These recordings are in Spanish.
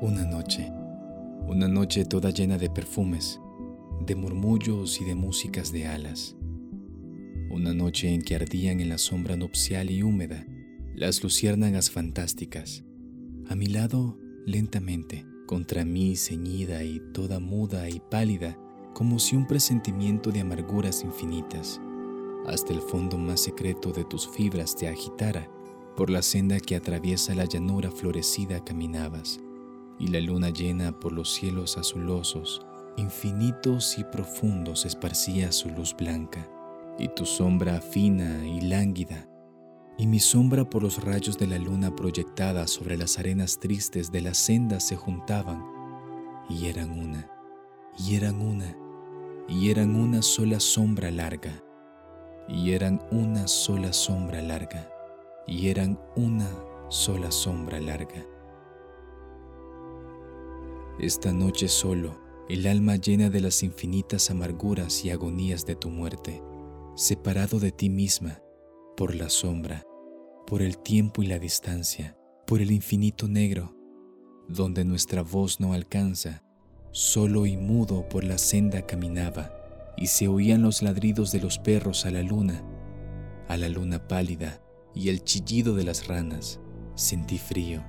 Una noche, una noche toda llena de perfumes, de murmullos y de músicas de alas. Una noche en que ardían en la sombra nupcial y húmeda las luciérnagas fantásticas. A mi lado, lentamente, contra mí ceñida y toda muda y pálida, como si un presentimiento de amarguras infinitas, hasta el fondo más secreto de tus fibras te agitara, por la senda que atraviesa la llanura florecida caminabas y la luna llena por los cielos azulosos, infinitos y profundos esparcía su luz blanca, y tu sombra fina y lánguida, y mi sombra por los rayos de la luna proyectada sobre las arenas tristes de la senda se juntaban, y eran una, y eran una, y eran una sola sombra larga, y eran una sola sombra larga, y eran una sola sombra larga. Esta noche solo, el alma llena de las infinitas amarguras y agonías de tu muerte, separado de ti misma, por la sombra, por el tiempo y la distancia, por el infinito negro, donde nuestra voz no alcanza, solo y mudo por la senda caminaba, y se oían los ladridos de los perros a la luna, a la luna pálida, y el chillido de las ranas. Sentí frío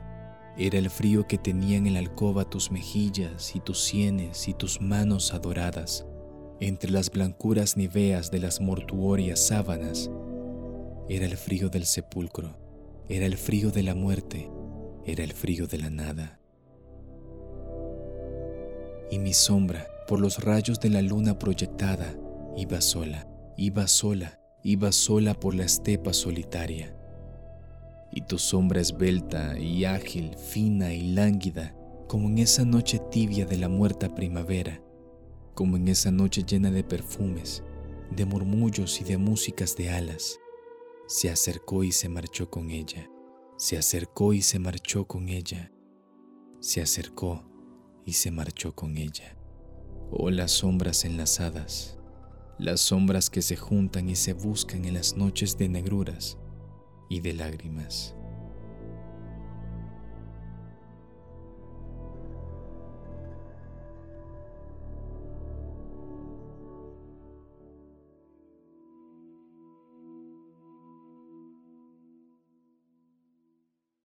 era el frío que tenían en la alcoba tus mejillas y tus sienes y tus manos adoradas, entre las blancuras niveas de las mortuorias sábanas. Era el frío del sepulcro, era el frío de la muerte, era el frío de la nada. Y mi sombra, por los rayos de la luna proyectada, iba sola, iba sola, iba sola por la estepa solitaria y tu sombra esbelta y ágil, fina y lánguida, como en esa noche tibia de la muerta primavera, como en esa noche llena de perfumes, de murmullos y de músicas de alas, se acercó y se marchó con ella, se acercó y se marchó con ella, se acercó y se marchó con ella. Oh las sombras enlazadas, las sombras que se juntan y se buscan en las noches de negruras, y de lágrimas.